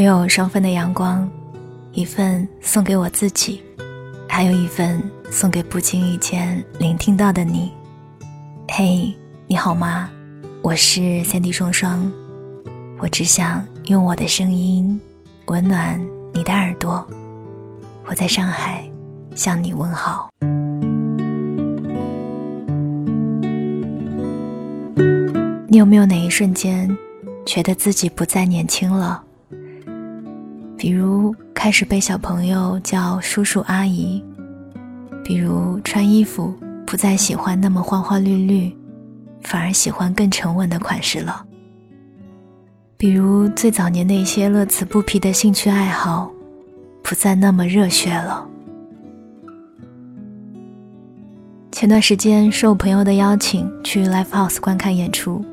我有双份的阳光，一份送给我自己，还有一份送给不经意间聆听到的你。嘿，你好吗？我是三 D 双双，我只想用我的声音温暖你的耳朵。我在上海向你问好。你有没有哪一瞬间觉得自己不再年轻了？比如开始被小朋友叫叔叔阿姨，比如穿衣服不再喜欢那么花花绿绿，反而喜欢更沉稳的款式了。比如最早年那些乐此不疲的兴趣爱好，不再那么热血了。前段时间受朋友的邀请去 Live House 观看演出，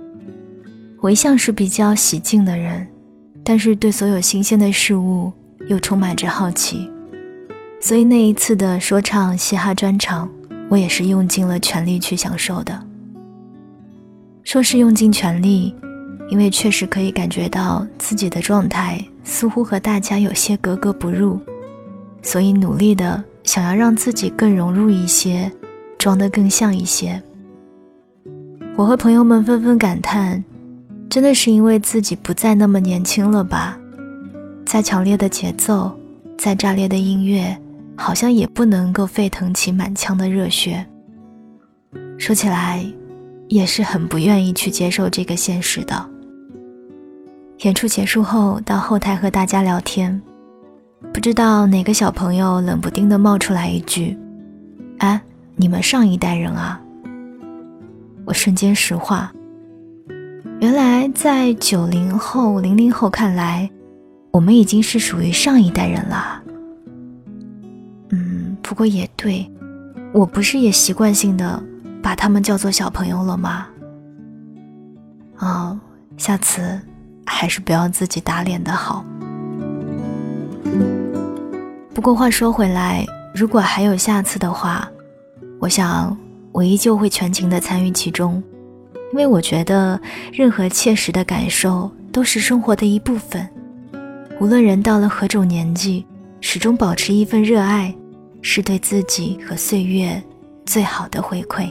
我一向是比较喜静的人。但是对所有新鲜的事物又充满着好奇，所以那一次的说唱嘻哈专场，我也是用尽了全力去享受的。说是用尽全力，因为确实可以感觉到自己的状态似乎和大家有些格格不入，所以努力的想要让自己更融入一些，装得更像一些。我和朋友们纷纷感叹。真的是因为自己不再那么年轻了吧？再强烈的节奏，再炸裂的音乐，好像也不能够沸腾起满腔的热血。说起来，也是很不愿意去接受这个现实的。演出结束后，到后台和大家聊天，不知道哪个小朋友冷不丁的冒出来一句：“啊，你们上一代人啊！”我瞬间石化。原来，在九零后、零零后看来，我们已经是属于上一代人了。嗯，不过也对，我不是也习惯性的把他们叫做小朋友了吗？哦，下次还是不要自己打脸的好。不过话说回来，如果还有下次的话，我想我依旧会全情的参与其中。因为我觉得，任何切实的感受都是生活的一部分。无论人到了何种年纪，始终保持一份热爱，是对自己和岁月最好的回馈。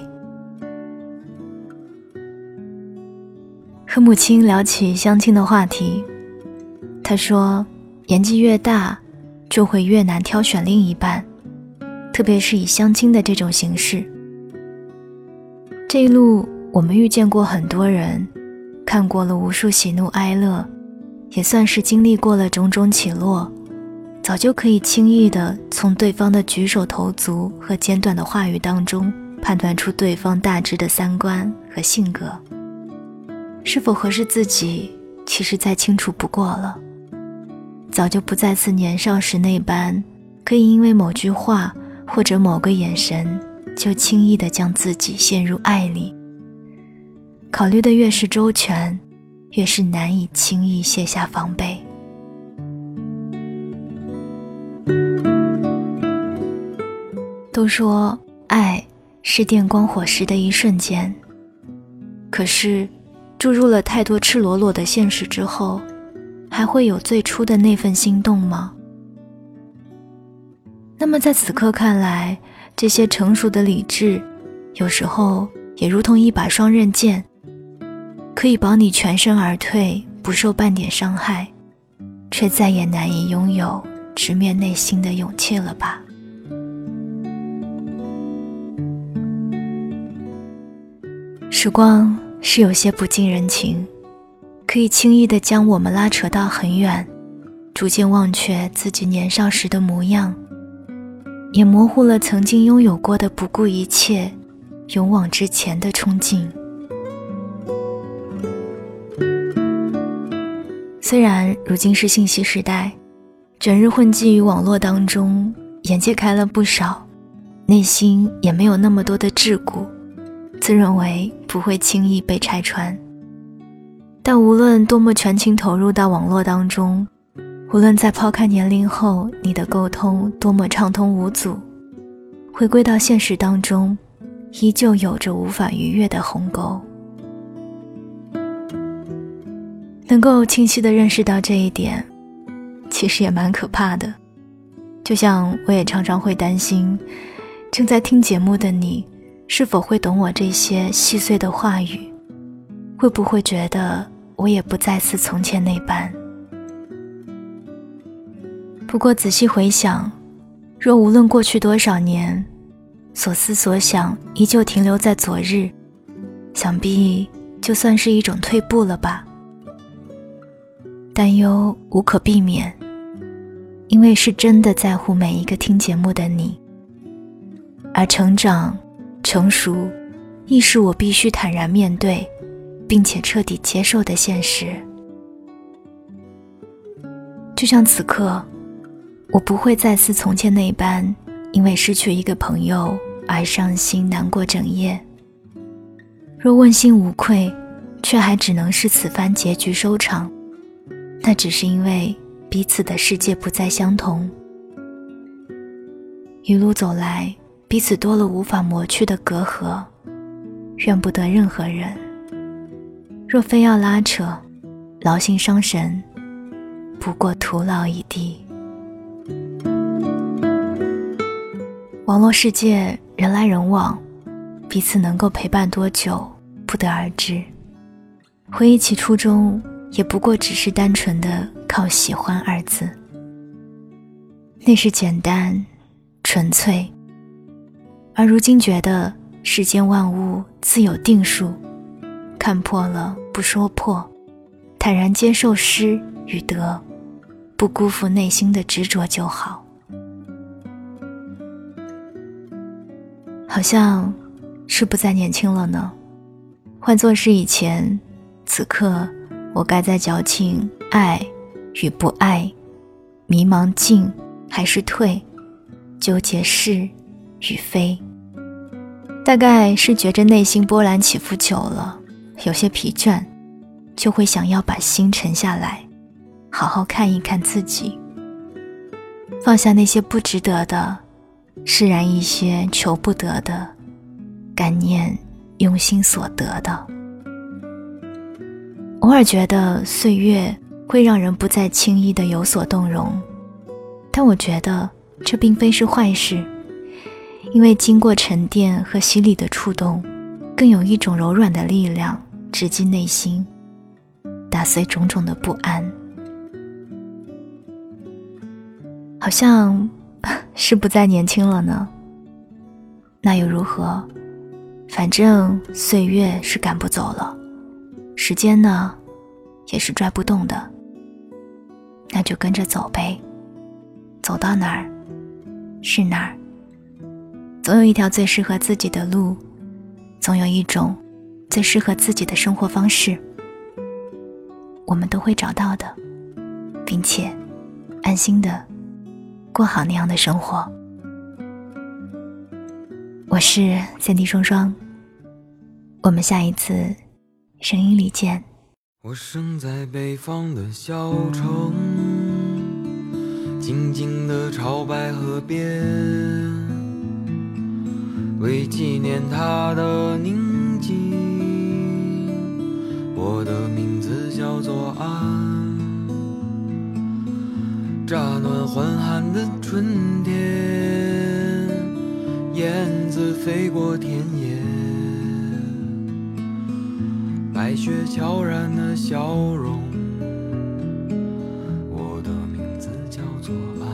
和母亲聊起相亲的话题，她说：“年纪越大，就会越难挑选另一半，特别是以相亲的这种形式。这一路。”我们遇见过很多人，看过了无数喜怒哀乐，也算是经历过了种种起落，早就可以轻易的从对方的举手投足和简短的话语当中判断出对方大致的三观和性格。是否合适自己，其实再清楚不过了。早就不再似年少时那般，可以因为某句话或者某个眼神，就轻易的将自己陷入爱里。考虑的越是周全，越是难以轻易卸下防备。都说爱是电光火石的一瞬间，可是注入了太多赤裸裸的现实之后，还会有最初的那份心动吗？那么在此刻看来，这些成熟的理智，有时候也如同一把双刃剑。可以保你全身而退，不受半点伤害，却再也难以拥有直面内心的勇气了吧？时光是有些不近人情，可以轻易的将我们拉扯到很远，逐渐忘却自己年少时的模样，也模糊了曾经拥有过的不顾一切、勇往直前的冲劲。虽然如今是信息时代，整日混迹于网络当中，眼界开了不少，内心也没有那么多的桎梏，自认为不会轻易被拆穿。但无论多么全情投入到网络当中，无论在抛开年龄后你的沟通多么畅通无阻，回归到现实当中，依旧有着无法逾越的鸿沟。能够清晰的认识到这一点，其实也蛮可怕的。就像我也常常会担心，正在听节目的你，是否会懂我这些细碎的话语？会不会觉得我也不再似从前那般？不过仔细回想，若无论过去多少年，所思所想依旧停留在昨日，想必就算是一种退步了吧。担忧无可避免。因为是真的在乎每一个听节目的你，而成长、成熟，亦是我必须坦然面对，并且彻底接受的现实。就像此刻，我不会再似从前那般，因为失去一个朋友而伤心难过整夜。若问心无愧，却还只能是此番结局收场，那只是因为。彼此的世界不再相同，一路走来，彼此多了无法磨去的隔阂，怨不得任何人。若非要拉扯，劳心伤神，不过徒劳一地。网络世界人来人往，彼此能够陪伴多久，不得而知。回忆起初衷，也不过只是单纯的。靠喜欢二字，那是简单、纯粹。而如今觉得世间万物自有定数，看破了不说破，坦然接受失与得，不辜负内心的执着就好。好像是不再年轻了呢。换作是以前，此刻我该在矫情爱。与不爱，迷茫进还是退，纠结是与非。大概是觉着内心波澜起伏久了，有些疲倦，就会想要把心沉下来，好好看一看自己，放下那些不值得的，释然一些求不得的，感念用心所得的。偶尔觉得岁月。会让人不再轻易的有所动容，但我觉得这并非是坏事，因为经过沉淀和洗礼的触动，更有一种柔软的力量直击内心，打碎种种的不安。好像 是不再年轻了呢，那又如何？反正岁月是赶不走了，时间呢，也是拽不动的。那就跟着走呗，走到哪儿是哪儿。总有一条最适合自己的路，总有一种最适合自己的生活方式，我们都会找到的，并且安心的过好那样的生活。我是三 D 双双，我们下一次声音里见。我生在北方的小城，静静的朝白河边，为纪念他的宁静，我的名字叫做安。乍暖还寒的春天，燕子飞过田野。白雪悄然的笑容，我的名字叫做安。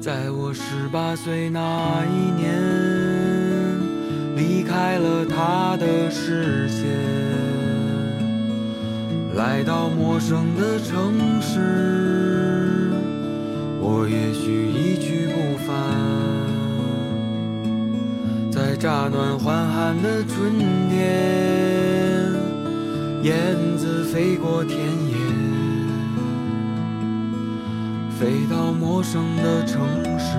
在我十八岁那一年，离开了他的视线，来到陌生的城市，我也许一乍暖还寒的春天，燕子飞过田野，飞到陌生的城市。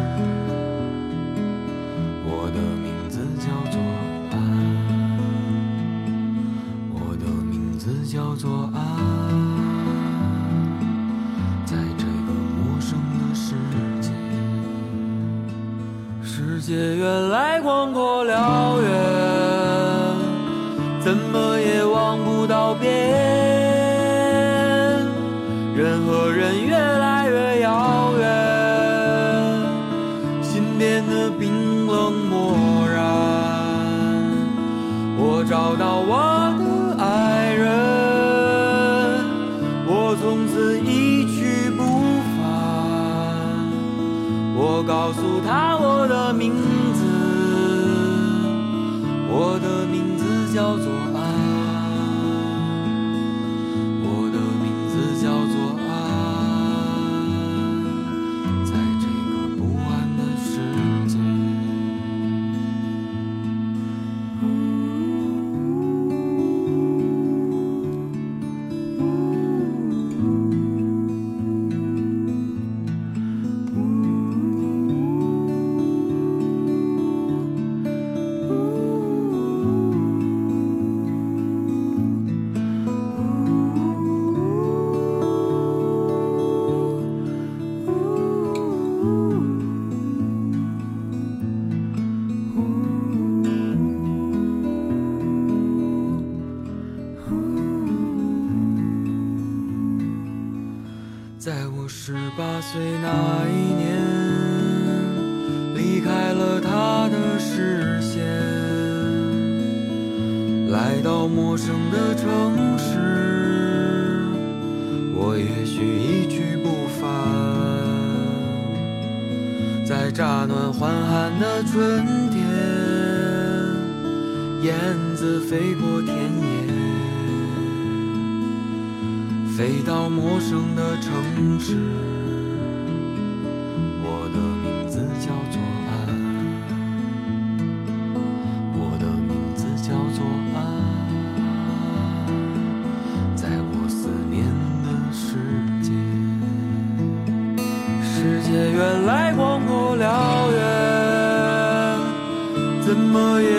世界原来广阔辽远，我告诉他我的名字，我的名字叫做十八岁那一年，离开了他的视线，来到陌生的城市，我也许一去不返。在乍暖还寒的春天，燕子飞过田野。飞到陌生的城市，我的名字叫做安，我的名字叫做安，在我思念的世界，世界原来广阔辽远，怎么也